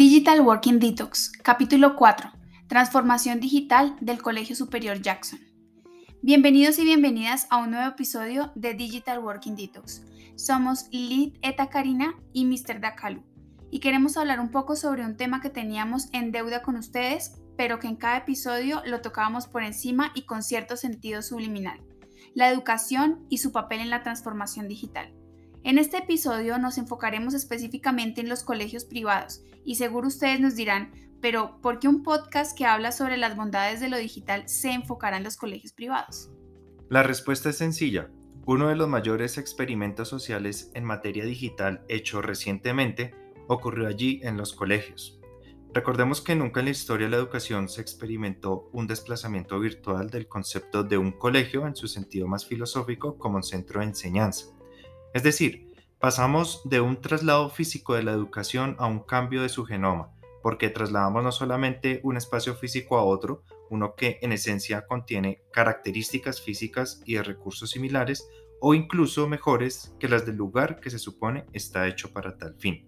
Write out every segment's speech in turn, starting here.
Digital Working Detox, capítulo 4. Transformación digital del Colegio Superior Jackson. Bienvenidos y bienvenidas a un nuevo episodio de Digital Working Detox. Somos Lilith Eta Karina y Mr. Dakalu y queremos hablar un poco sobre un tema que teníamos en deuda con ustedes, pero que en cada episodio lo tocábamos por encima y con cierto sentido subliminal, la educación y su papel en la transformación digital. En este episodio nos enfocaremos específicamente en los colegios privados y seguro ustedes nos dirán, pero ¿por qué un podcast que habla sobre las bondades de lo digital se enfocará en los colegios privados? La respuesta es sencilla. Uno de los mayores experimentos sociales en materia digital hecho recientemente ocurrió allí en los colegios. Recordemos que nunca en la historia de la educación se experimentó un desplazamiento virtual del concepto de un colegio en su sentido más filosófico como un centro de enseñanza. Es decir, pasamos de un traslado físico de la educación a un cambio de su genoma, porque trasladamos no solamente un espacio físico a otro, uno que en esencia contiene características físicas y de recursos similares o incluso mejores que las del lugar que se supone está hecho para tal fin.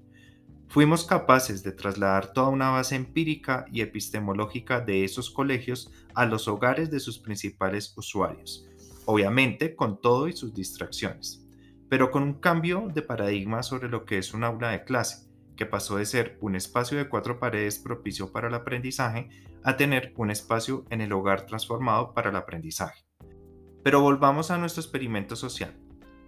Fuimos capaces de trasladar toda una base empírica y epistemológica de esos colegios a los hogares de sus principales usuarios, obviamente con todo y sus distracciones pero con un cambio de paradigma sobre lo que es un aula de clase, que pasó de ser un espacio de cuatro paredes propicio para el aprendizaje a tener un espacio en el hogar transformado para el aprendizaje. Pero volvamos a nuestro experimento social.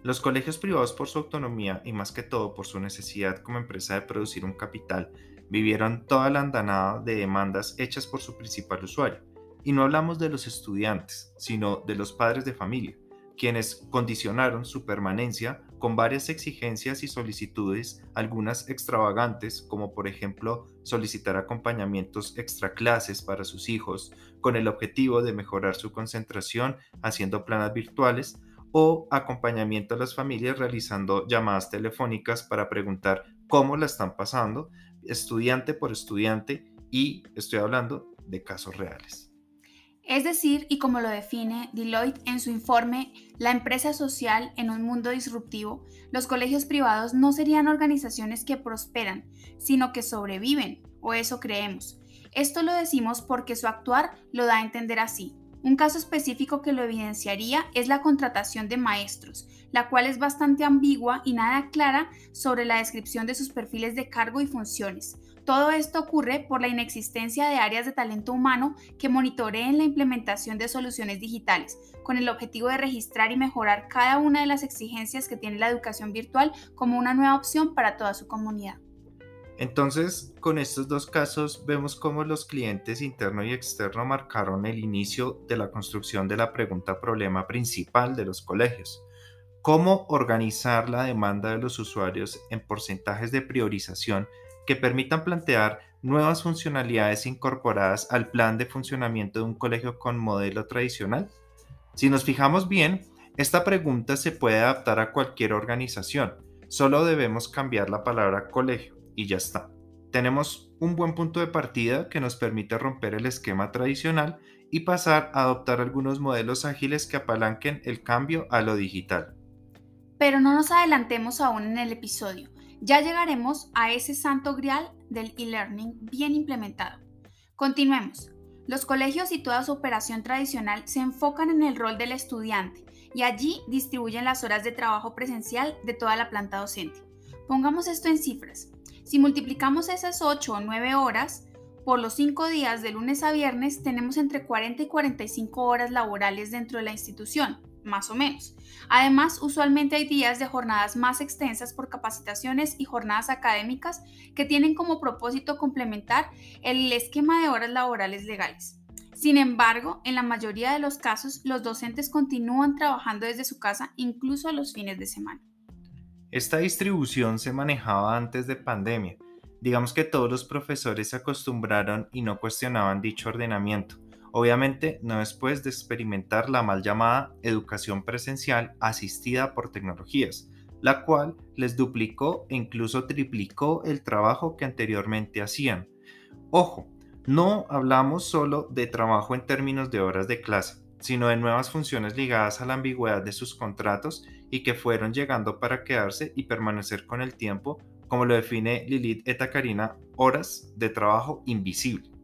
Los colegios privados por su autonomía y más que todo por su necesidad como empresa de producir un capital, vivieron toda la andanada de demandas hechas por su principal usuario. Y no hablamos de los estudiantes, sino de los padres de familia, quienes condicionaron su permanencia con varias exigencias y solicitudes, algunas extravagantes, como por ejemplo solicitar acompañamientos extra clases para sus hijos, con el objetivo de mejorar su concentración haciendo planas virtuales, o acompañamiento a las familias realizando llamadas telefónicas para preguntar cómo la están pasando, estudiante por estudiante, y estoy hablando de casos reales. Es decir, y como lo define Deloitte en su informe La empresa social en un mundo disruptivo, los colegios privados no serían organizaciones que prosperan, sino que sobreviven, o eso creemos. Esto lo decimos porque su actuar lo da a entender así. Un caso específico que lo evidenciaría es la contratación de maestros, la cual es bastante ambigua y nada clara sobre la descripción de sus perfiles de cargo y funciones. Todo esto ocurre por la inexistencia de áreas de talento humano que monitoreen la implementación de soluciones digitales, con el objetivo de registrar y mejorar cada una de las exigencias que tiene la educación virtual como una nueva opción para toda su comunidad. Entonces, con estos dos casos vemos cómo los clientes interno y externo marcaron el inicio de la construcción de la pregunta problema principal de los colegios. ¿Cómo organizar la demanda de los usuarios en porcentajes de priorización que permitan plantear nuevas funcionalidades incorporadas al plan de funcionamiento de un colegio con modelo tradicional? Si nos fijamos bien, esta pregunta se puede adaptar a cualquier organización, solo debemos cambiar la palabra colegio y ya está. Tenemos un buen punto de partida que nos permite romper el esquema tradicional y pasar a adoptar algunos modelos ágiles que apalanquen el cambio a lo digital. Pero no nos adelantemos aún en el episodio. Ya llegaremos a ese santo grial del e-learning bien implementado. Continuemos. Los colegios y toda su operación tradicional se enfocan en el rol del estudiante y allí distribuyen las horas de trabajo presencial de toda la planta docente. Pongamos esto en cifras. Si multiplicamos esas 8 o 9 horas por los 5 días de lunes a viernes, tenemos entre 40 y 45 horas laborales dentro de la institución más o menos. Además, usualmente hay días de jornadas más extensas por capacitaciones y jornadas académicas que tienen como propósito complementar el esquema de horas laborales legales. Sin embargo, en la mayoría de los casos, los docentes continúan trabajando desde su casa incluso a los fines de semana. Esta distribución se manejaba antes de pandemia. Digamos que todos los profesores se acostumbraron y no cuestionaban dicho ordenamiento. Obviamente no después de experimentar la mal llamada educación presencial asistida por tecnologías, la cual les duplicó e incluso triplicó el trabajo que anteriormente hacían. Ojo, no hablamos solo de trabajo en términos de horas de clase, sino de nuevas funciones ligadas a la ambigüedad de sus contratos y que fueron llegando para quedarse y permanecer con el tiempo, como lo define Lilith Eta Karina, horas de trabajo invisible.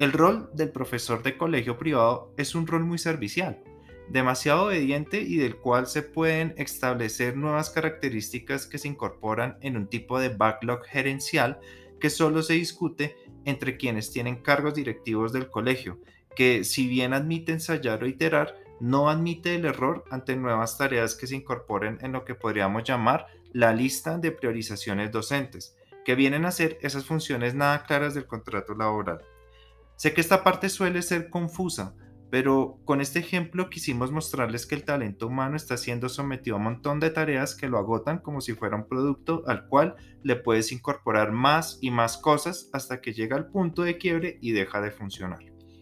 El rol del profesor de colegio privado es un rol muy servicial, demasiado obediente y del cual se pueden establecer nuevas características que se incorporan en un tipo de backlog gerencial que solo se discute entre quienes tienen cargos directivos del colegio, que si bien admite ensayar o iterar, no admite el error ante nuevas tareas que se incorporen en lo que podríamos llamar la lista de priorizaciones docentes, que vienen a ser esas funciones nada claras del contrato laboral. Sé que esta parte suele ser confusa, pero con este ejemplo quisimos mostrarles que el talento humano está siendo sometido a un montón de tareas que lo agotan como si fuera un producto al cual le puedes incorporar más y más cosas hasta que llega al punto de quiebre y deja de funcionar.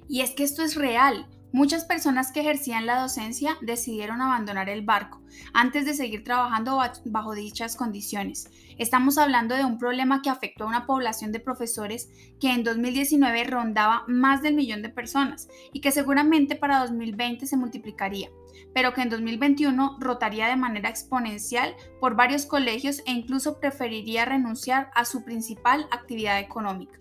Y es que esto es real. Muchas personas que ejercían la docencia decidieron abandonar el barco antes de seguir trabajando bajo dichas condiciones. Estamos hablando de un problema que afectó a una población de profesores que en 2019 rondaba más del millón de personas y que seguramente para 2020 se multiplicaría, pero que en 2021 rotaría de manera exponencial por varios colegios e incluso preferiría renunciar a su principal actividad económica.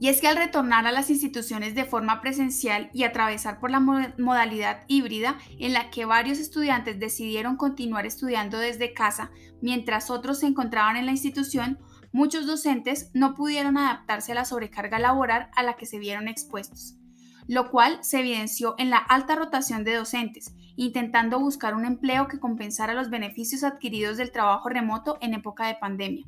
Y es que al retornar a las instituciones de forma presencial y atravesar por la modalidad híbrida en la que varios estudiantes decidieron continuar estudiando desde casa mientras otros se encontraban en la institución, muchos docentes no pudieron adaptarse a la sobrecarga laboral a la que se vieron expuestos, lo cual se evidenció en la alta rotación de docentes, intentando buscar un empleo que compensara los beneficios adquiridos del trabajo remoto en época de pandemia.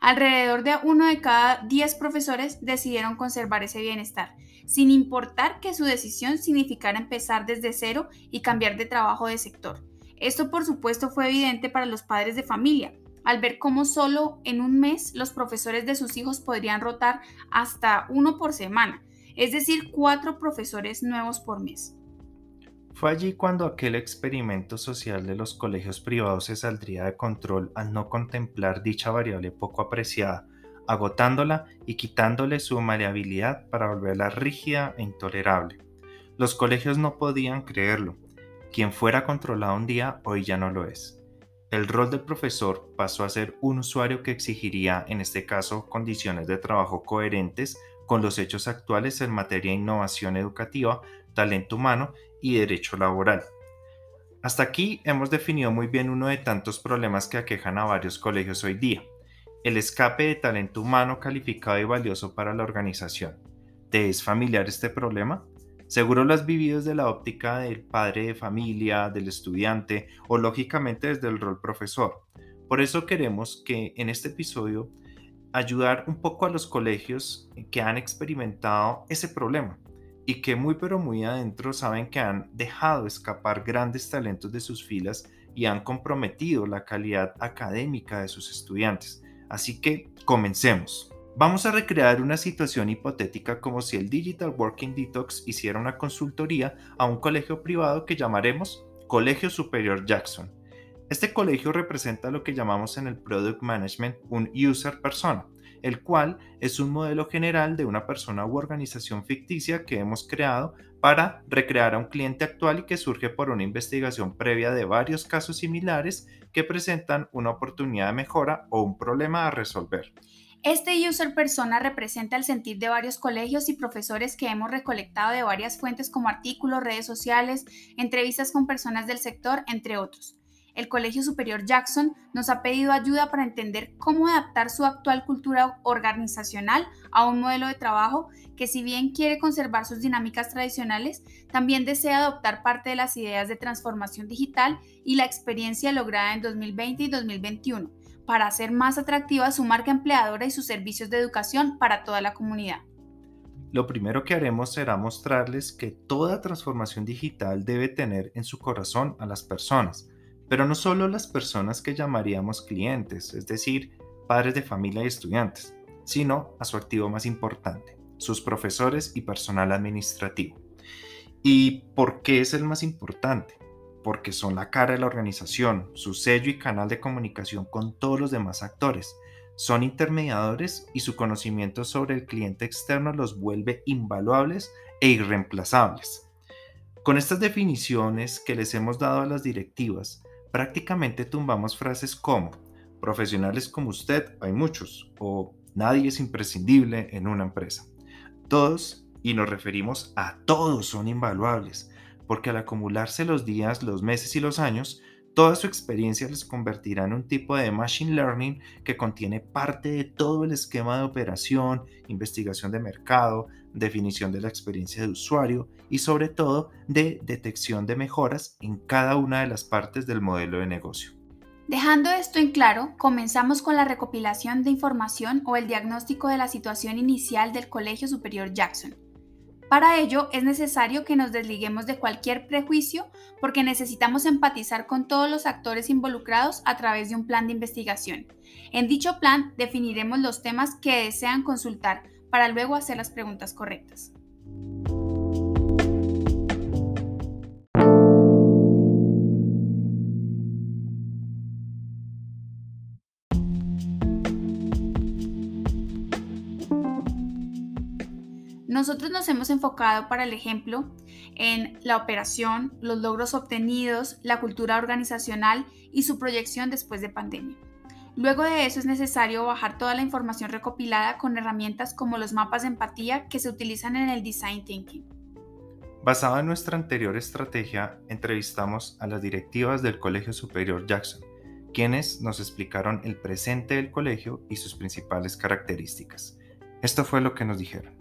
Alrededor de uno de cada diez profesores decidieron conservar ese bienestar, sin importar que su decisión significara empezar desde cero y cambiar de trabajo de sector. Esto por supuesto fue evidente para los padres de familia, al ver cómo solo en un mes los profesores de sus hijos podrían rotar hasta uno por semana, es decir, cuatro profesores nuevos por mes. Fue allí cuando aquel experimento social de los colegios privados se saldría de control al no contemplar dicha variable poco apreciada, agotándola y quitándole su maleabilidad para volverla rígida e intolerable. Los colegios no podían creerlo. Quien fuera controlado un día hoy ya no lo es. El rol del profesor pasó a ser un usuario que exigiría, en este caso, condiciones de trabajo coherentes con los hechos actuales en materia de innovación educativa, talento humano y derecho laboral. Hasta aquí hemos definido muy bien uno de tantos problemas que aquejan a varios colegios hoy día, el escape de talento humano calificado y valioso para la organización. ¿Te es familiar este problema? Seguro lo has vivido desde la óptica del padre de familia, del estudiante o lógicamente desde el rol profesor. Por eso queremos que en este episodio ayudar un poco a los colegios que han experimentado ese problema y que muy pero muy adentro saben que han dejado escapar grandes talentos de sus filas y han comprometido la calidad académica de sus estudiantes. Así que comencemos. Vamos a recrear una situación hipotética como si el Digital Working Detox hiciera una consultoría a un colegio privado que llamaremos Colegio Superior Jackson. Este colegio representa lo que llamamos en el Product Management un user persona el cual es un modelo general de una persona u organización ficticia que hemos creado para recrear a un cliente actual y que surge por una investigación previa de varios casos similares que presentan una oportunidad de mejora o un problema a resolver. Este user persona representa el sentir de varios colegios y profesores que hemos recolectado de varias fuentes como artículos, redes sociales, entrevistas con personas del sector, entre otros el Colegio Superior Jackson nos ha pedido ayuda para entender cómo adaptar su actual cultura organizacional a un modelo de trabajo que si bien quiere conservar sus dinámicas tradicionales, también desea adoptar parte de las ideas de transformación digital y la experiencia lograda en 2020 y 2021 para hacer más atractiva su marca empleadora y sus servicios de educación para toda la comunidad. Lo primero que haremos será mostrarles que toda transformación digital debe tener en su corazón a las personas, pero no solo las personas que llamaríamos clientes, es decir, padres de familia y estudiantes, sino a su activo más importante, sus profesores y personal administrativo. ¿Y por qué es el más importante? Porque son la cara de la organización, su sello y canal de comunicación con todos los demás actores. Son intermediadores y su conocimiento sobre el cliente externo los vuelve invaluables e irreemplazables. Con estas definiciones que les hemos dado a las directivas, prácticamente tumbamos frases como Profesionales como usted hay muchos, o nadie es imprescindible en una empresa. Todos, y nos referimos a todos, son invaluables, porque al acumularse los días, los meses y los años, Toda su experiencia les convertirá en un tipo de machine learning que contiene parte de todo el esquema de operación, investigación de mercado, definición de la experiencia de usuario y sobre todo de detección de mejoras en cada una de las partes del modelo de negocio. Dejando esto en claro, comenzamos con la recopilación de información o el diagnóstico de la situación inicial del Colegio Superior Jackson para ello es necesario que nos desliguemos de cualquier prejuicio porque necesitamos empatizar con todos los actores involucrados a través de un plan de investigación. En dicho plan definiremos los temas que desean consultar para luego hacer las preguntas correctas. Nosotros nos hemos enfocado para el ejemplo en la operación, los logros obtenidos, la cultura organizacional y su proyección después de pandemia. Luego de eso es necesario bajar toda la información recopilada con herramientas como los mapas de empatía que se utilizan en el Design Thinking. Basado en nuestra anterior estrategia, entrevistamos a las directivas del Colegio Superior Jackson, quienes nos explicaron el presente del colegio y sus principales características. Esto fue lo que nos dijeron.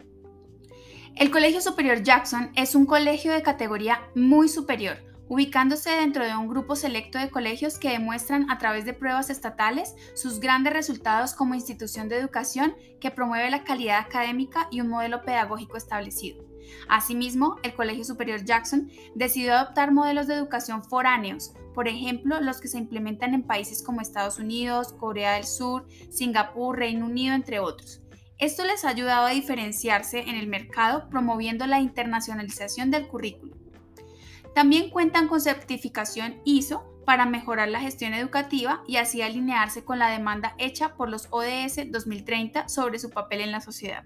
El Colegio Superior Jackson es un colegio de categoría muy superior, ubicándose dentro de un grupo selecto de colegios que demuestran a través de pruebas estatales sus grandes resultados como institución de educación que promueve la calidad académica y un modelo pedagógico establecido. Asimismo, el Colegio Superior Jackson decidió adoptar modelos de educación foráneos, por ejemplo, los que se implementan en países como Estados Unidos, Corea del Sur, Singapur, Reino Unido, entre otros. Esto les ha ayudado a diferenciarse en el mercado promoviendo la internacionalización del currículo. También cuentan con certificación ISO para mejorar la gestión educativa y así alinearse con la demanda hecha por los ODS 2030 sobre su papel en la sociedad.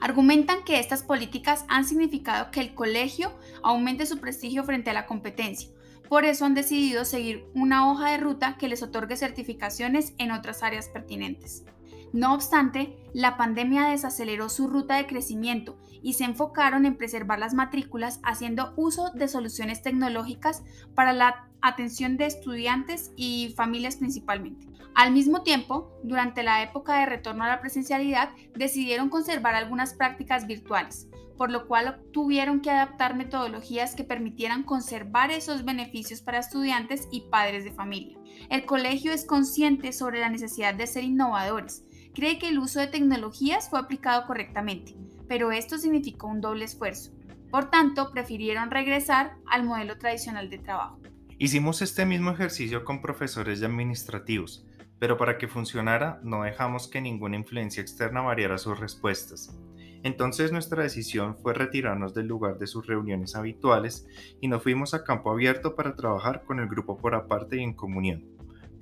Argumentan que estas políticas han significado que el colegio aumente su prestigio frente a la competencia. Por eso han decidido seguir una hoja de ruta que les otorgue certificaciones en otras áreas pertinentes. No obstante, la pandemia desaceleró su ruta de crecimiento y se enfocaron en preservar las matrículas haciendo uso de soluciones tecnológicas para la atención de estudiantes y familias principalmente. Al mismo tiempo, durante la época de retorno a la presencialidad, decidieron conservar algunas prácticas virtuales, por lo cual tuvieron que adaptar metodologías que permitieran conservar esos beneficios para estudiantes y padres de familia. El colegio es consciente sobre la necesidad de ser innovadores, cree que el uso de tecnologías fue aplicado correctamente, pero esto significó un doble esfuerzo. Por tanto, prefirieron regresar al modelo tradicional de trabajo. Hicimos este mismo ejercicio con profesores y administrativos, pero para que funcionara no dejamos que ninguna influencia externa variara sus respuestas. Entonces nuestra decisión fue retirarnos del lugar de sus reuniones habituales y nos fuimos a campo abierto para trabajar con el grupo por aparte y en comunión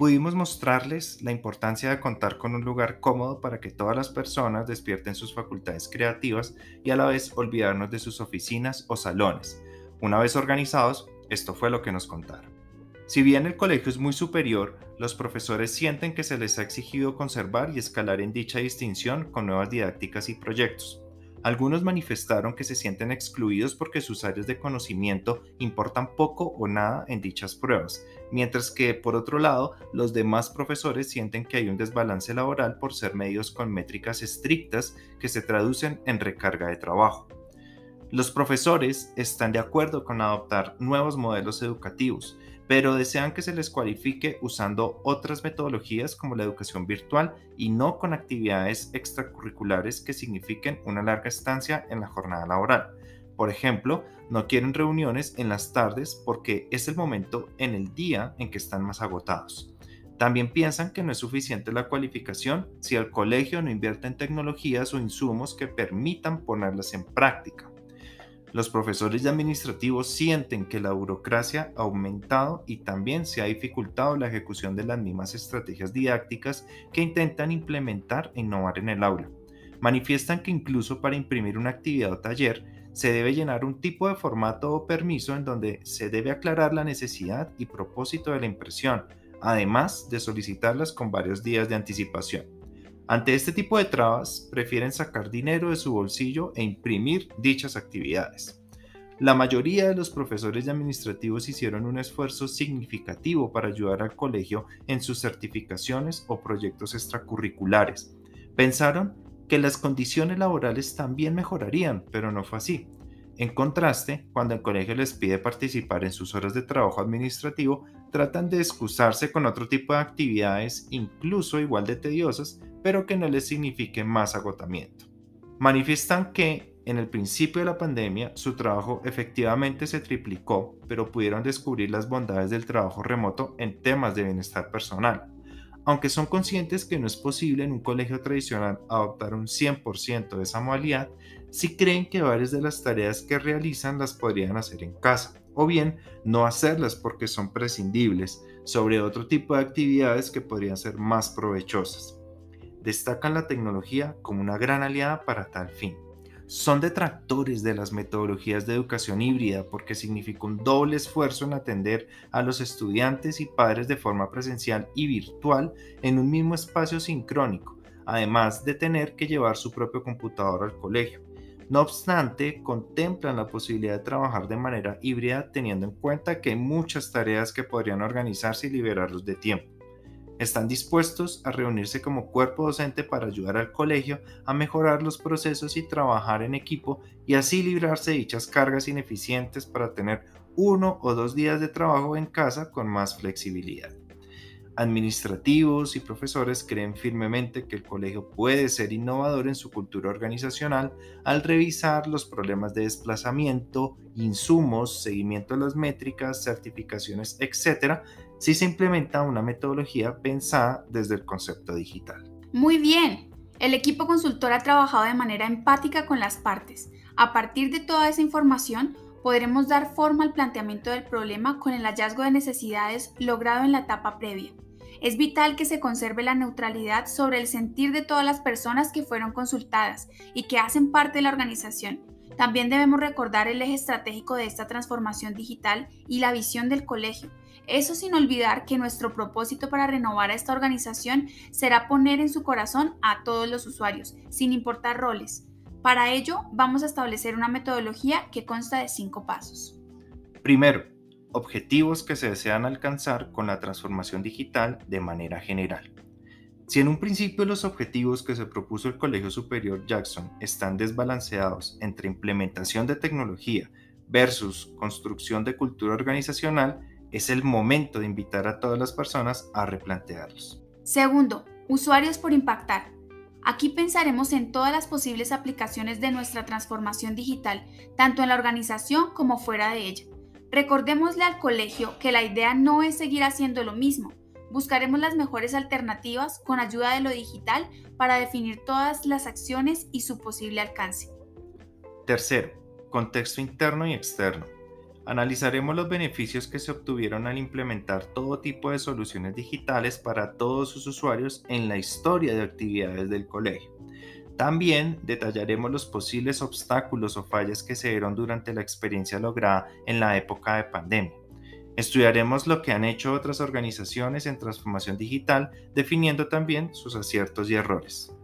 pudimos mostrarles la importancia de contar con un lugar cómodo para que todas las personas despierten sus facultades creativas y a la vez olvidarnos de sus oficinas o salones. Una vez organizados, esto fue lo que nos contaron. Si bien el colegio es muy superior, los profesores sienten que se les ha exigido conservar y escalar en dicha distinción con nuevas didácticas y proyectos. Algunos manifestaron que se sienten excluidos porque sus áreas de conocimiento importan poco o nada en dichas pruebas, mientras que, por otro lado, los demás profesores sienten que hay un desbalance laboral por ser medios con métricas estrictas que se traducen en recarga de trabajo. Los profesores están de acuerdo con adoptar nuevos modelos educativos, pero desean que se les cualifique usando otras metodologías como la educación virtual y no con actividades extracurriculares que signifiquen una larga estancia en la jornada laboral. Por ejemplo, no quieren reuniones en las tardes porque es el momento en el día en que están más agotados. También piensan que no es suficiente la cualificación si el colegio no invierte en tecnologías o insumos que permitan ponerlas en práctica. Los profesores y administrativos sienten que la burocracia ha aumentado y también se ha dificultado la ejecución de las mismas estrategias didácticas que intentan implementar e innovar en el aula. Manifiestan que incluso para imprimir una actividad o taller se debe llenar un tipo de formato o permiso en donde se debe aclarar la necesidad y propósito de la impresión, además de solicitarlas con varios días de anticipación. Ante este tipo de trabas, prefieren sacar dinero de su bolsillo e imprimir dichas actividades. La mayoría de los profesores y administrativos hicieron un esfuerzo significativo para ayudar al colegio en sus certificaciones o proyectos extracurriculares. Pensaron que las condiciones laborales también mejorarían, pero no fue así. En contraste, cuando el colegio les pide participar en sus horas de trabajo administrativo, tratan de excusarse con otro tipo de actividades, incluso igual de tediosas, pero que no les signifiquen más agotamiento. Manifiestan que en el principio de la pandemia su trabajo efectivamente se triplicó, pero pudieron descubrir las bondades del trabajo remoto en temas de bienestar personal. Aunque son conscientes que no es posible en un colegio tradicional adoptar un 100% de esa modalidad, sí creen que varias de las tareas que realizan las podrían hacer en casa, o bien no hacerlas porque son prescindibles sobre otro tipo de actividades que podrían ser más provechosas. Destacan la tecnología como una gran aliada para tal fin. Son detractores de las metodologías de educación híbrida porque significa un doble esfuerzo en atender a los estudiantes y padres de forma presencial y virtual en un mismo espacio sincrónico, además de tener que llevar su propio computador al colegio. No obstante, contemplan la posibilidad de trabajar de manera híbrida teniendo en cuenta que hay muchas tareas que podrían organizarse y liberarlos de tiempo están dispuestos a reunirse como cuerpo docente para ayudar al colegio a mejorar los procesos y trabajar en equipo y así librarse de dichas cargas ineficientes para tener uno o dos días de trabajo en casa con más flexibilidad. Administrativos y profesores creen firmemente que el colegio puede ser innovador en su cultura organizacional al revisar los problemas de desplazamiento, insumos, seguimiento de las métricas, certificaciones, etc., si se implementa una metodología pensada desde el concepto digital. Muy bien, el equipo consultor ha trabajado de manera empática con las partes. A partir de toda esa información, podremos dar forma al planteamiento del problema con el hallazgo de necesidades logrado en la etapa previa. Es vital que se conserve la neutralidad sobre el sentir de todas las personas que fueron consultadas y que hacen parte de la organización. También debemos recordar el eje estratégico de esta transformación digital y la visión del colegio, eso sin olvidar que nuestro propósito para renovar a esta organización será poner en su corazón a todos los usuarios, sin importar roles. Para ello, vamos a establecer una metodología que consta de cinco pasos. Primero, objetivos que se desean alcanzar con la transformación digital de manera general. Si en un principio los objetivos que se propuso el Colegio Superior Jackson están desbalanceados entre implementación de tecnología versus construcción de cultura organizacional, es el momento de invitar a todas las personas a replantearlos. Segundo, usuarios por impactar. Aquí pensaremos en todas las posibles aplicaciones de nuestra transformación digital, tanto en la organización como fuera de ella. Recordémosle al colegio que la idea no es seguir haciendo lo mismo. Buscaremos las mejores alternativas con ayuda de lo digital para definir todas las acciones y su posible alcance. Tercero, contexto interno y externo. Analizaremos los beneficios que se obtuvieron al implementar todo tipo de soluciones digitales para todos sus usuarios en la historia de actividades del colegio. También detallaremos los posibles obstáculos o fallas que se dieron durante la experiencia lograda en la época de pandemia. Estudiaremos lo que han hecho otras organizaciones en transformación digital, definiendo también sus aciertos y errores.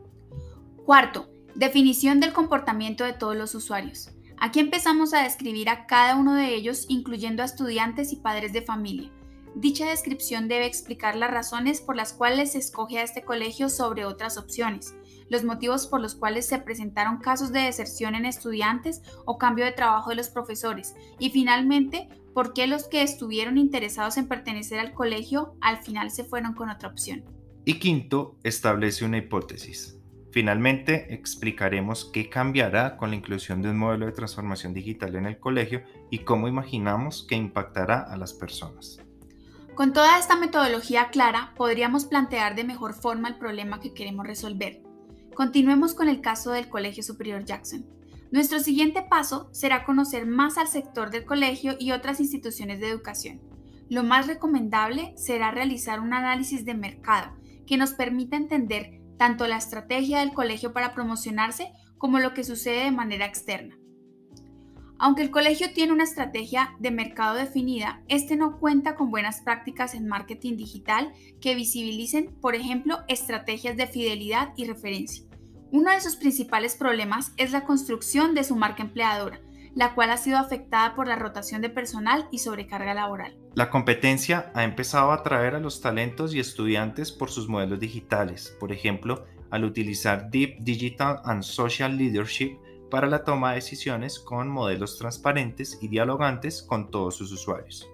Cuarto, definición del comportamiento de todos los usuarios. Aquí empezamos a describir a cada uno de ellos, incluyendo a estudiantes y padres de familia. Dicha descripción debe explicar las razones por las cuales se escoge a este colegio sobre otras opciones, los motivos por los cuales se presentaron casos de deserción en estudiantes o cambio de trabajo de los profesores y finalmente por qué los que estuvieron interesados en pertenecer al colegio al final se fueron con otra opción. Y quinto, establece una hipótesis. Finalmente, explicaremos qué cambiará con la inclusión de un modelo de transformación digital en el colegio y cómo imaginamos que impactará a las personas. Con toda esta metodología clara, podríamos plantear de mejor forma el problema que queremos resolver. Continuemos con el caso del Colegio Superior Jackson. Nuestro siguiente paso será conocer más al sector del colegio y otras instituciones de educación. Lo más recomendable será realizar un análisis de mercado que nos permita entender tanto la estrategia del colegio para promocionarse como lo que sucede de manera externa. Aunque el colegio tiene una estrategia de mercado definida, este no cuenta con buenas prácticas en marketing digital que visibilicen, por ejemplo, estrategias de fidelidad y referencia. Uno de sus principales problemas es la construcción de su marca empleadora, la cual ha sido afectada por la rotación de personal y sobrecarga laboral. La competencia ha empezado a atraer a los talentos y estudiantes por sus modelos digitales, por ejemplo, al utilizar Deep Digital and Social Leadership para la toma de decisiones con modelos transparentes y dialogantes con todos sus usuarios.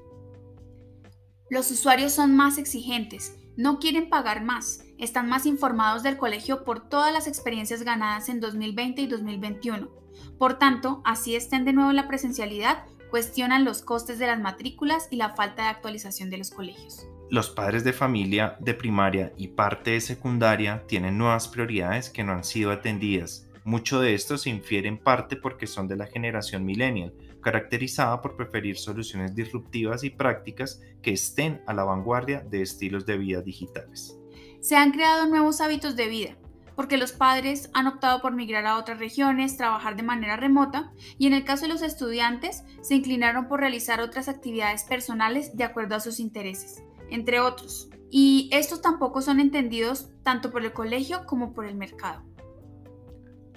Los usuarios son más exigentes, no quieren pagar más, están más informados del colegio por todas las experiencias ganadas en 2020 y 2021. Por tanto, así estén de nuevo en la presencialidad, cuestionan los costes de las matrículas y la falta de actualización de los colegios. Los padres de familia de primaria y parte de secundaria tienen nuevas prioridades que no han sido atendidas Mucho de esto se infiere en parte porque son de la generación millennial, caracterizada por preferir soluciones disruptivas y prácticas que estén a la vanguardia de estilos de vida digitales. Se han creado nuevos hábitos de vida, porque los padres han optado por migrar a otras regiones, trabajar de manera remota y en el caso de los estudiantes se inclinaron por realizar otras actividades personales de acuerdo a sus intereses, entre otros. Y estos tampoco son entendidos tanto por el colegio como por el mercado.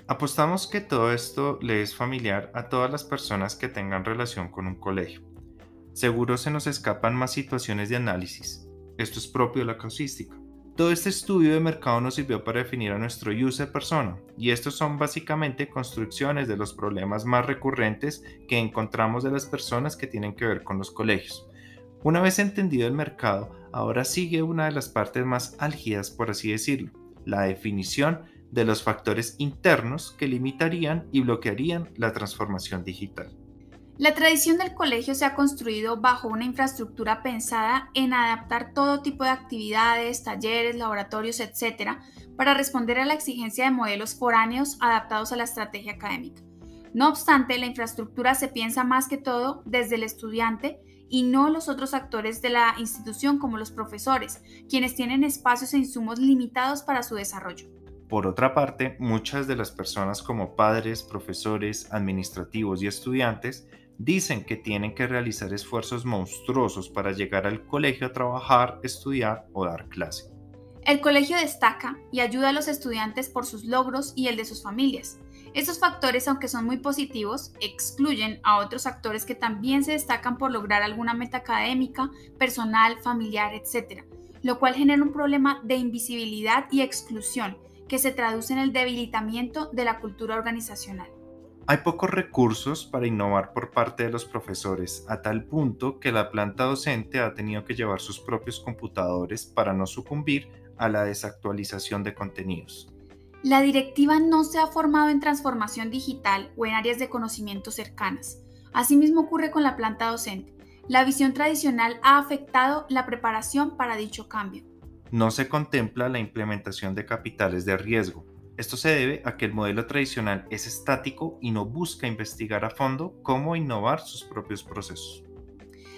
Apostamos que todo esto le es familiar a todas las personas que tengan relación con un colegio. Seguro se nos escapan más situaciones de análisis. Esto es propio de la causística. Todo este estudio de mercado nos sirvió para definir a nuestro user persona, y estos son básicamente construcciones de los problemas más recurrentes que encontramos de las personas que tienen que ver con los colegios. Una vez entendido el mercado, ahora sigue una de las partes más álgidas, por así decirlo, la definición de los factores internos que limitarían y bloquearían la transformación digital. La tradición del colegio se ha construido bajo una infraestructura pensada en adaptar todo tipo de actividades, talleres, laboratorios, etc., para responder a la exigencia de modelos foráneos adaptados a la estrategia académica. No obstante, la infraestructura se piensa más que todo desde el estudiante y no los otros actores de la institución como los profesores, quienes tienen espacios e insumos limitados para su desarrollo. Por otra parte, muchas de las personas como padres, profesores, administrativos y estudiantes dicen que tienen que realizar esfuerzos monstruosos para llegar al colegio a trabajar, estudiar o dar clase. El colegio destaca y ayuda a los estudiantes por sus logros y el de sus familias. Estos factores, aunque son muy positivos, excluyen a otros actores que también se destacan por lograr alguna meta académica, personal, familiar, etc., lo cual genera un problema de invisibilidad y exclusión que se traduce en el debilitamiento de la cultura organizacional. Hay pocos recursos para innovar por parte de los profesores, a tal punto que la planta docente ha tenido que llevar sus propios computadores para no sucumbir a la desactualización de contenidos. La directiva no se ha formado en transformación digital o en áreas de conocimiento cercanas. Asimismo ocurre con la planta docente. La visión tradicional ha afectado la preparación para dicho cambio no se contempla la implementación de capitales de riesgo. Esto se debe a que el modelo tradicional es estático y no busca investigar a fondo cómo innovar sus propios procesos.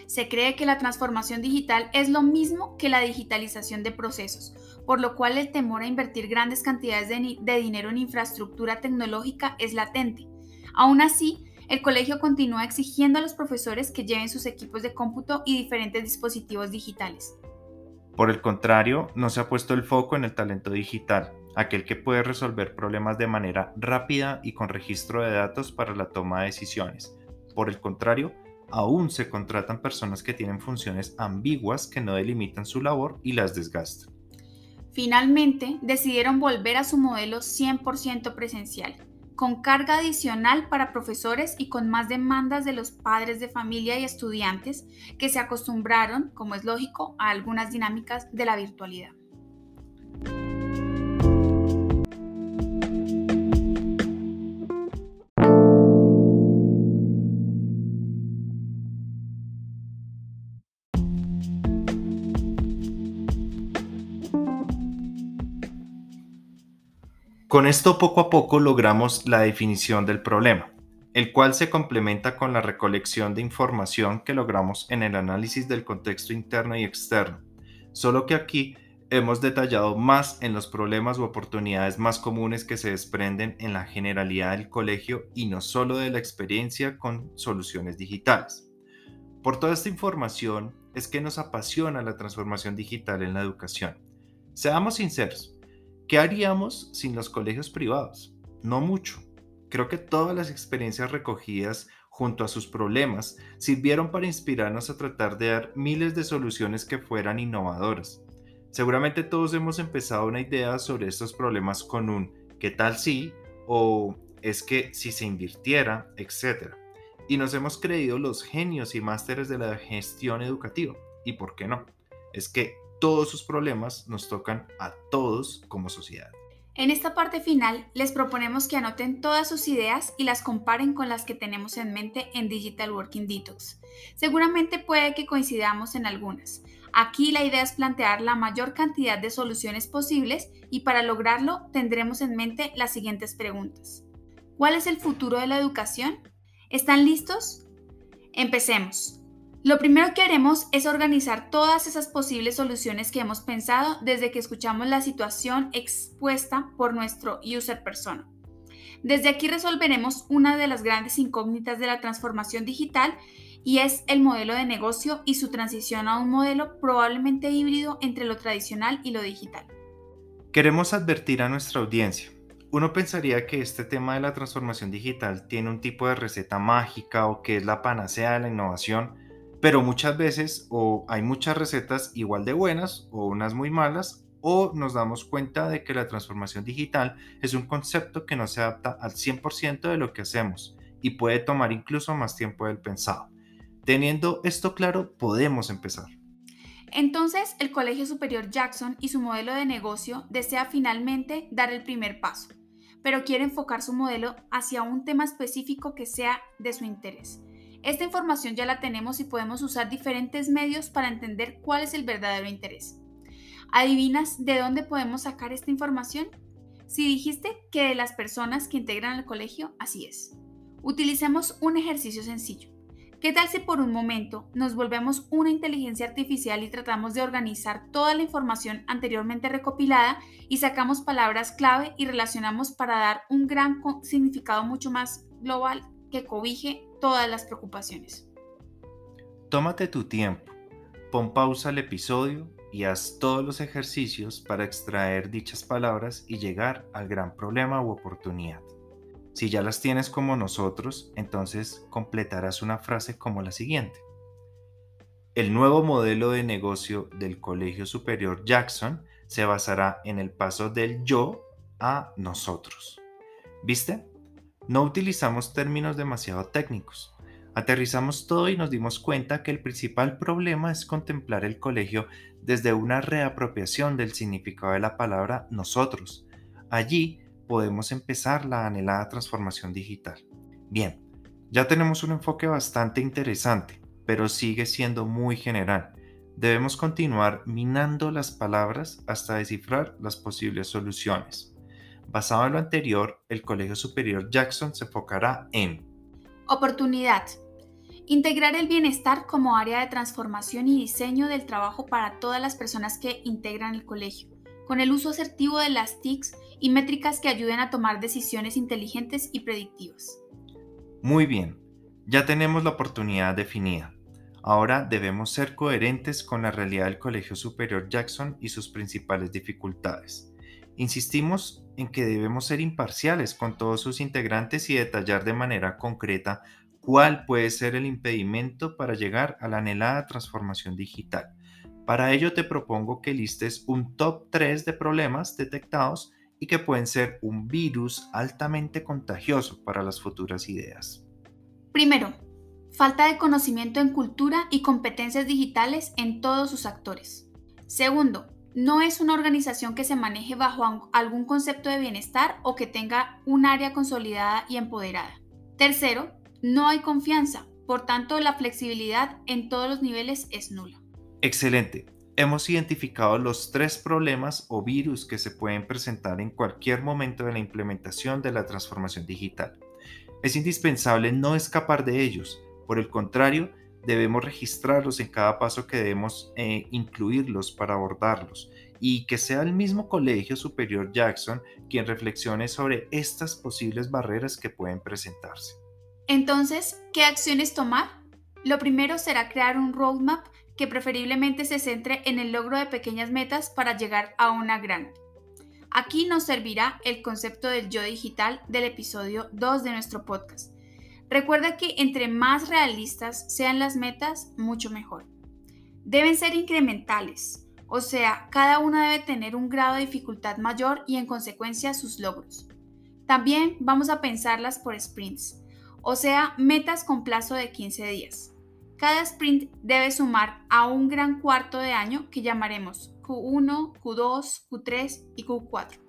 Se cree que la transformación digital es lo mismo que la digitalización de procesos, por lo cual el temor a invertir grandes cantidades de, dinero en infraestructura tecnológica es latente. Aún así, el colegio continúa exigiendo a los profesores que lleven sus equipos de cómputo y diferentes dispositivos digitales. Por el contrario, no se ha puesto el foco en el talento digital, aquel que puede resolver problemas de manera rápida y con registro de datos para la toma de decisiones. Por el contrario, aún se contratan personas que tienen funciones ambiguas que no delimitan su labor y las desgastan. Finalmente, decidieron volver a su modelo 100% presencial, con carga adicional para profesores y con más demandas de los padres de familia y estudiantes que se acostumbraron, como es lógico, a algunas dinámicas de la virtualidad. Con esto poco a poco logramos la definición del problema, el cual se complementa con la recolección de información que logramos en el análisis del contexto interno y externo, solo que aquí hemos detallado más en los problemas u oportunidades más comunes que se desprenden en la generalidad del colegio y no solo de la experiencia con soluciones digitales. Por toda esta información es que nos apasiona la transformación digital en la educación. Seamos sinceros, ¿qué haríamos sin los colegios privados? No mucho. Creo que todas las experiencias recogidas junto a sus problemas sirvieron para inspirarnos a tratar de dar miles de soluciones que fueran innovadoras Seguramente todos hemos empezado una idea sobre estos problemas con un ¿qué tal si? o es que si se invirtiera, etc. Y nos hemos creído los genios y másteres de la gestión educativa. ¿Y por qué no? Es que todos sus problemas nos tocan a todos como sociedad. En esta parte final les proponemos que anoten todas sus ideas y las comparen con las que tenemos en mente en Digital Working Detox. Seguramente puede que coincidamos en algunas, Aquí la idea es plantear la mayor cantidad de soluciones posibles y para lograrlo tendremos en mente las siguientes preguntas. ¿Cuál es el futuro de la educación? ¿Están listos? Empecemos. Lo primero que haremos es organizar todas esas posibles soluciones que hemos pensado desde que escuchamos la situación expuesta por nuestro user persona. Desde aquí resolveremos una de las grandes incógnitas de la transformación digital y es el modelo de negocio y su transición a un modelo probablemente híbrido entre lo tradicional y lo digital. Queremos advertir a nuestra audiencia. Uno pensaría que este tema de la transformación digital tiene un tipo de receta mágica o que es la panacea de la innovación, pero muchas veces o hay muchas recetas igual de buenas o unas muy malas o nos damos cuenta de que la transformación digital es un concepto que no se adapta al 100% de lo que hacemos y puede tomar incluso más tiempo del pensado. Teniendo esto claro, podemos empezar. Entonces, el Colegio Superior Jackson y su modelo de negocio desea finalmente dar el primer paso, pero quiere enfocar su modelo hacia un tema específico que sea de su interés. Esta información ya la tenemos y podemos usar diferentes medios para entender cuál es el verdadero interés. ¿Adivinas de dónde podemos sacar esta información? Si dijiste que de las personas que integran el colegio, así es. Utilicemos un ejercicio sencillo. ¿Qué tal si por un momento nos volvemos una inteligencia artificial y tratamos de organizar toda la información anteriormente recopilada y sacamos palabras clave y relacionamos para dar un gran significado mucho más global que cobije todas las preocupaciones? Tómate tu tiempo, pon pausa al episodio y haz todos los ejercicios para extraer dichas palabras y llegar al gran problema u oportunidad. Si ya las tienes como nosotros, entonces completarás una frase como la siguiente. El nuevo modelo de negocio del Colegio Superior Jackson se basará en el paso del yo a nosotros. ¿Viste? No utilizamos términos demasiado técnicos. Aterrizamos todo y nos dimos cuenta que el principal problema es contemplar el colegio desde una reapropiación del significado de la palabra nosotros. Allí podemos empezar la anhelada transformación digital. Bien, ya tenemos un enfoque bastante interesante, pero sigue siendo muy general. Debemos continuar minando las palabras hasta descifrar las posibles soluciones. Basado en lo anterior, el Colegio Superior Jackson se enfocará en Oportunidad. Integrar el bienestar como área de transformación y diseño del trabajo para todas las personas que integran el colegio con el uso asertivo de las TICs y métricas que ayuden a tomar decisiones inteligentes y predictivas. Muy bien, ya tenemos la oportunidad definida. Ahora debemos ser coherentes con la realidad del Colegio Superior Jackson y sus principales dificultades. Insistimos en que debemos ser imparciales con todos sus integrantes y detallar de manera concreta cuál puede ser el impedimento para llegar a la anhelada transformación digital para ello te propongo que listes un top 3 de problemas detectados y que pueden ser un virus altamente contagioso para las futuras ideas. Primero, falta de conocimiento en cultura y competencias digitales en todos sus actores. Segundo, no es una organización que se maneje bajo algún concepto de bienestar o que tenga un área consolidada y empoderada. Tercero, no hay confianza, por tanto la flexibilidad en todos los niveles es nula. Excelente. Hemos identificado los tres problemas o virus que se pueden presentar en cualquier momento de la implementación de la transformación digital. Es indispensable no escapar de ellos. Por el contrario, debemos registrarlos en cada paso que debemos eh, incluirlos para abordarlos y que sea el mismo Colegio Superior Jackson quien reflexione sobre estas posibles barreras que pueden presentarse. Entonces, ¿qué acciones tomar? Lo primero será crear un roadmap que preferiblemente se centre en el logro de pequeñas metas para llegar a una gran. Aquí nos servirá el concepto del yo digital del episodio 2 de nuestro podcast. Recuerda que entre más realistas sean las metas, mucho mejor. Deben ser incrementales, o sea, cada una debe tener un grado de dificultad mayor y en consecuencia sus logros. También vamos a pensarlas por sprints, o sea, metas con plazo de 15 días. Cada sprint debe sumar a un gran cuarto de año que llamaremos Q1, Q2, Q3 y Q4.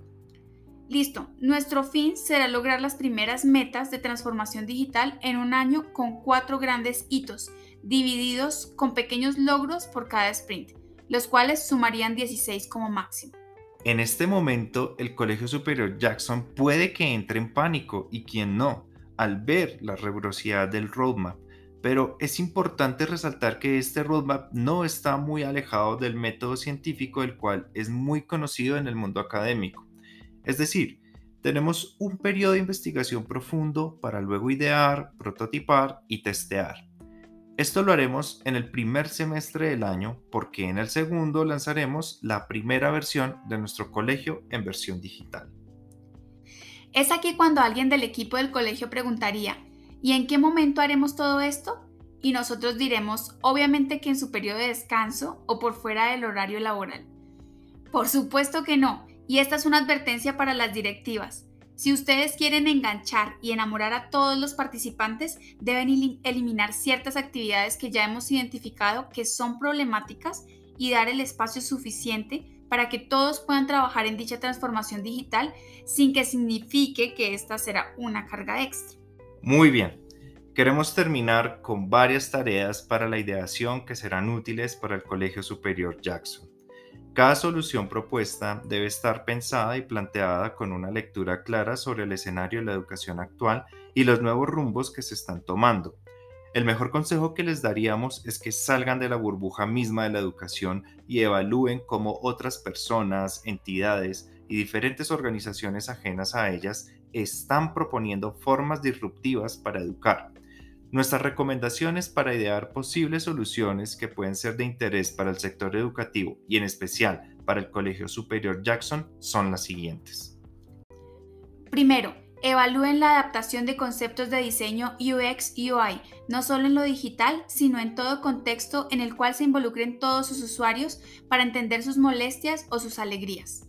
Listo, nuestro fin será lograr las primeras metas de transformación digital en un año con cuatro grandes hitos, divididos con pequeños logros por cada sprint, los cuales sumarían 16 como máximo. En este momento, el Colegio Superior Jackson puede que entre en pánico y quien no, al ver la rigurosidad del roadmap pero es importante resaltar que este roadmap no está muy alejado del método científico del cual es muy conocido en el mundo académico. Es decir, tenemos un periodo de investigación profundo para luego idear, prototipar y testear. Esto lo haremos en el primer semestre del año porque en el segundo lanzaremos la primera versión de nuestro colegio en versión digital. Es aquí cuando alguien del equipo del colegio preguntaría, ¿Y en qué momento haremos todo esto? Y nosotros diremos, obviamente que en su periodo de descanso o por fuera del horario laboral. Por supuesto que no, y esta es una advertencia para las directivas. Si ustedes quieren enganchar y enamorar a todos los participantes, deben eliminar ciertas actividades que ya hemos identificado que son problemáticas y dar el espacio suficiente para que todos puedan trabajar en dicha transformación digital sin que signifique que esta será una carga extra. Muy bien, queremos terminar con varias tareas para la ideación que serán útiles para el Colegio Superior Jackson. Cada solución propuesta debe estar pensada y planteada con una lectura clara sobre el escenario de la educación actual y los nuevos rumbos que se están tomando. El mejor consejo que les daríamos es que salgan de la burbuja misma de la educación y evalúen cómo otras personas, entidades y diferentes organizaciones ajenas a ellas están proponiendo formas disruptivas para educar. Nuestras recomendaciones para idear posibles soluciones que pueden ser de interés para el sector educativo y en especial para el Colegio Superior Jackson son las siguientes. Primero, evalúen la adaptación de conceptos de diseño UX y UI, no solo en lo digital, sino en todo contexto en el cual se involucren todos sus usuarios para entender sus molestias o sus alegrías.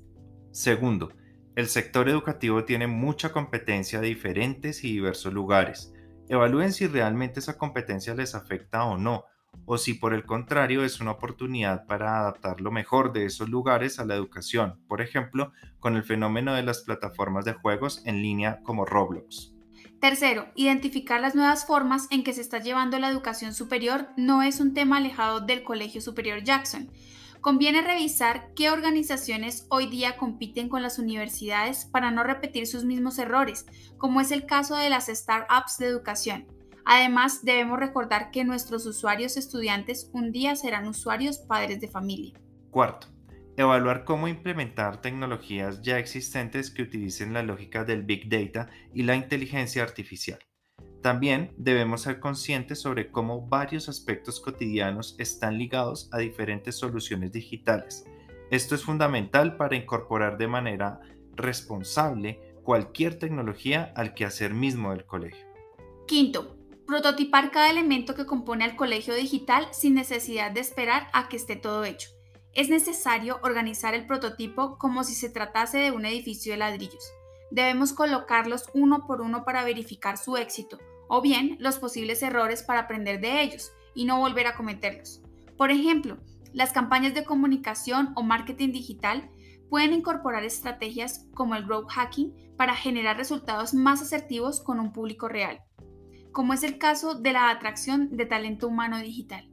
Segundo, el sector educativo tiene mucha competencia de diferentes y diversos lugares. Evalúen si realmente esa competencia les afecta o no, o si por el contrario es una oportunidad para adaptar lo mejor de esos lugares a la educación, por ejemplo, con el fenómeno de las plataformas de juegos en línea como Roblox. Tercero, identificar las nuevas formas en que se está llevando la educación superior no es un tema alejado del Colegio Superior Jackson conviene revisar qué organizaciones hoy día compiten con las universidades para no repetir sus mismos errores, como es el caso de las startups de educación. Además, debemos recordar que nuestros usuarios estudiantes un día serán usuarios padres de familia. Cuarto, evaluar cómo implementar tecnologías ya existentes que utilicen la lógica del Big Data y la inteligencia artificial. También debemos ser conscientes sobre cómo varios aspectos cotidianos están ligados a diferentes soluciones digitales. Esto es fundamental para incorporar de manera responsable cualquier tecnología al quehacer mismo del colegio. Quinto, prototipar cada elemento que compone al colegio digital sin necesidad de esperar a que esté todo hecho. Es necesario organizar el prototipo como si se tratase de un edificio de ladrillos. Debemos colocarlos uno por uno para verificar su éxito, o bien los posibles errores para aprender de ellos y no volver a cometerlos. Por ejemplo, las campañas de comunicación o marketing digital pueden incorporar estrategias como el growth hacking para generar resultados más asertivos con un público real, como es el caso de la atracción de talento humano digital.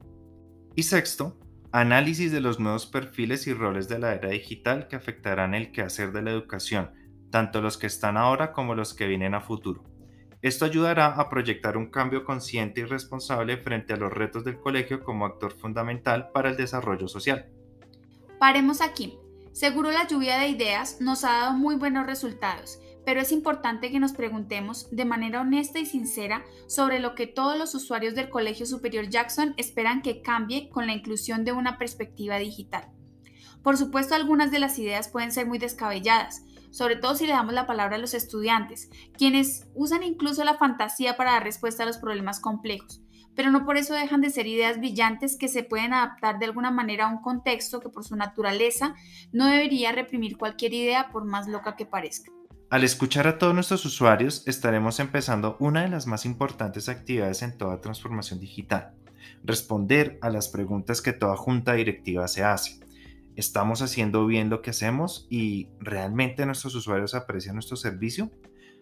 Y sexto, análisis de los nuevos perfiles y roles de la era digital que afectarán el quehacer de la educación, tanto los que están ahora como los que vienen a futuro. Esto ayudará a proyectar un cambio consciente y responsable frente a los retos del colegio como actor fundamental para el desarrollo social. Paremos aquí. Seguro la lluvia de ideas nos ha dado muy buenos resultados, pero es importante que nos preguntemos de manera honesta y sincera sobre lo que todos los usuarios del Colegio Superior Jackson esperan que cambie con la inclusión de una perspectiva digital. Por supuesto, algunas de las ideas pueden ser muy descabelladas, sobre todo si le damos la palabra a los estudiantes, quienes usan incluso la fantasía para dar respuesta a los problemas complejos, pero no por eso dejan de ser ideas brillantes que se pueden adaptar de alguna manera a un contexto que por su naturaleza no debería reprimir cualquier idea por más loca que parezca. Al escuchar a todos nuestros usuarios, estaremos empezando una de las más importantes actividades en toda transformación digital, responder a las preguntas que toda junta directiva se hace ¿Estamos haciendo bien lo que hacemos y realmente nuestros usuarios aprecian nuestro servicio?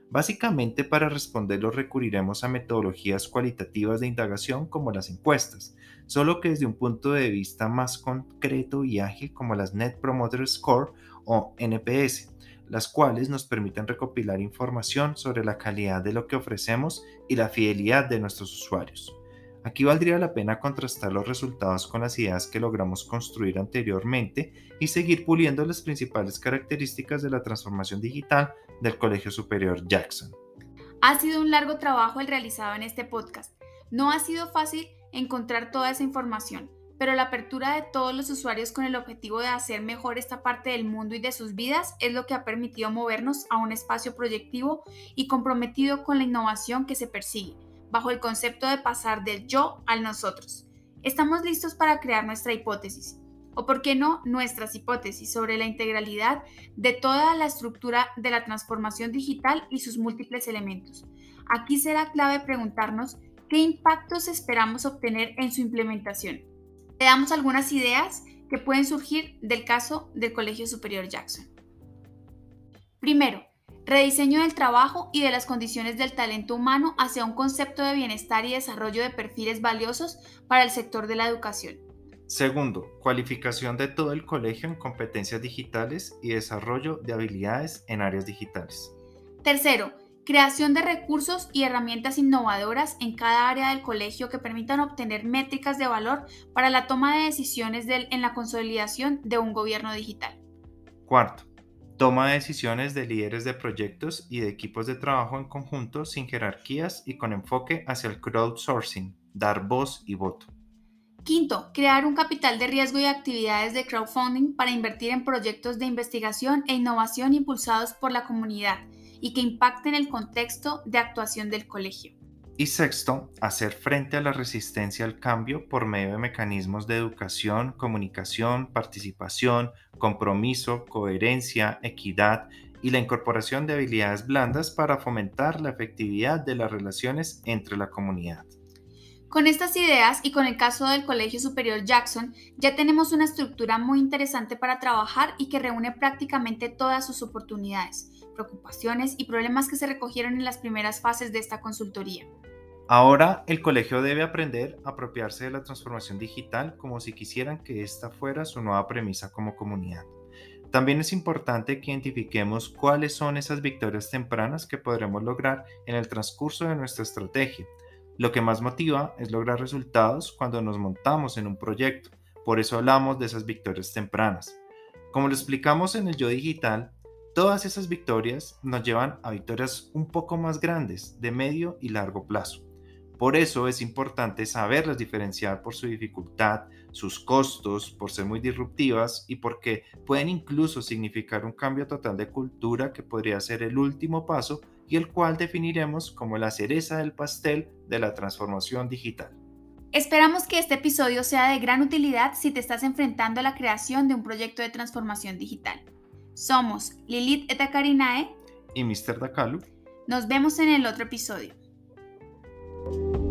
Básicamente para responderlo recurriremos a metodologías cualitativas de indagación como las encuestas, solo que desde un punto de vista más concreto y ágil como las Net Promoter Score o NPS, las cuales nos permiten recopilar información sobre la calidad de lo que ofrecemos y la fidelidad de nuestros usuarios. Aquí valdría la pena contrastar los resultados con las ideas que logramos construir anteriormente y seguir puliendo las principales características de la transformación digital del Colegio Superior Jackson. Ha sido un largo trabajo el realizado en este podcast. No ha sido fácil encontrar toda esa información, pero la apertura de todos los usuarios con el objetivo de hacer mejor esta parte del mundo y de sus vidas es lo que ha permitido movernos a un espacio proyectivo y comprometido con la innovación que se persigue bajo el concepto de pasar del yo al nosotros. Estamos listos para crear nuestra hipótesis, o por qué no nuestras hipótesis sobre la integralidad de toda la estructura de la transformación digital y sus múltiples elementos. Aquí será clave preguntarnos qué impactos esperamos obtener en su implementación. Te damos algunas ideas que pueden surgir del caso del Colegio Superior Jackson. Primero, Rediseño del trabajo y de las condiciones del talento humano hacia un concepto de bienestar y desarrollo de perfiles valiosos para el sector de la educación. Segundo, cualificación de todo el colegio en competencias digitales y desarrollo de habilidades en áreas digitales. Tercero, creación de recursos y herramientas innovadoras en cada área del colegio que permitan obtener métricas de valor para la toma de decisiones en la consolidación de un gobierno digital. Cuarto, Toma decisiones de líderes de proyectos y de equipos de trabajo en conjunto sin jerarquías y con enfoque hacia el crowdsourcing, dar voz y voto. Quinto, crear un capital de riesgo y actividades de crowdfunding para invertir en proyectos de investigación e innovación impulsados por la comunidad y que impacten el contexto de actuación del colegio. Y sexto, hacer frente a la resistencia al cambio por medio de mecanismos de educación, comunicación, participación, compromiso, coherencia, equidad y la incorporación de habilidades blandas para fomentar la efectividad de las relaciones entre la comunidad. Con estas ideas y con el caso del Colegio Superior Jackson, ya tenemos una estructura muy interesante para trabajar y que reúne prácticamente todas sus oportunidades, preocupaciones y problemas que se recogieron en las primeras fases de esta consultoría. Ahora el colegio debe aprender a apropiarse de la transformación digital como si quisieran que esta fuera su nueva premisa como comunidad. También es importante que identifiquemos cuáles son esas victorias tempranas que podremos lograr en el transcurso de nuestra estrategia. Lo que más motiva es lograr resultados cuando nos montamos en un proyecto. Por eso hablamos de esas victorias tempranas. Como lo explicamos en el Yo Digital, todas esas victorias nos llevan a victorias un poco más grandes, de medio y largo plazo. Por eso es importante saberlas diferenciar por su dificultad, sus costos, por ser muy disruptivas y porque pueden incluso significar un cambio total de cultura que podría ser el último paso y el cual definiremos como la cereza del pastel de la transformación digital. Esperamos que este episodio sea de gran utilidad si te estás enfrentando a la creación de un proyecto de transformación digital. Somos Lilith Etakarinae y Mr. Dakalu. Nos vemos en el otro episodio. You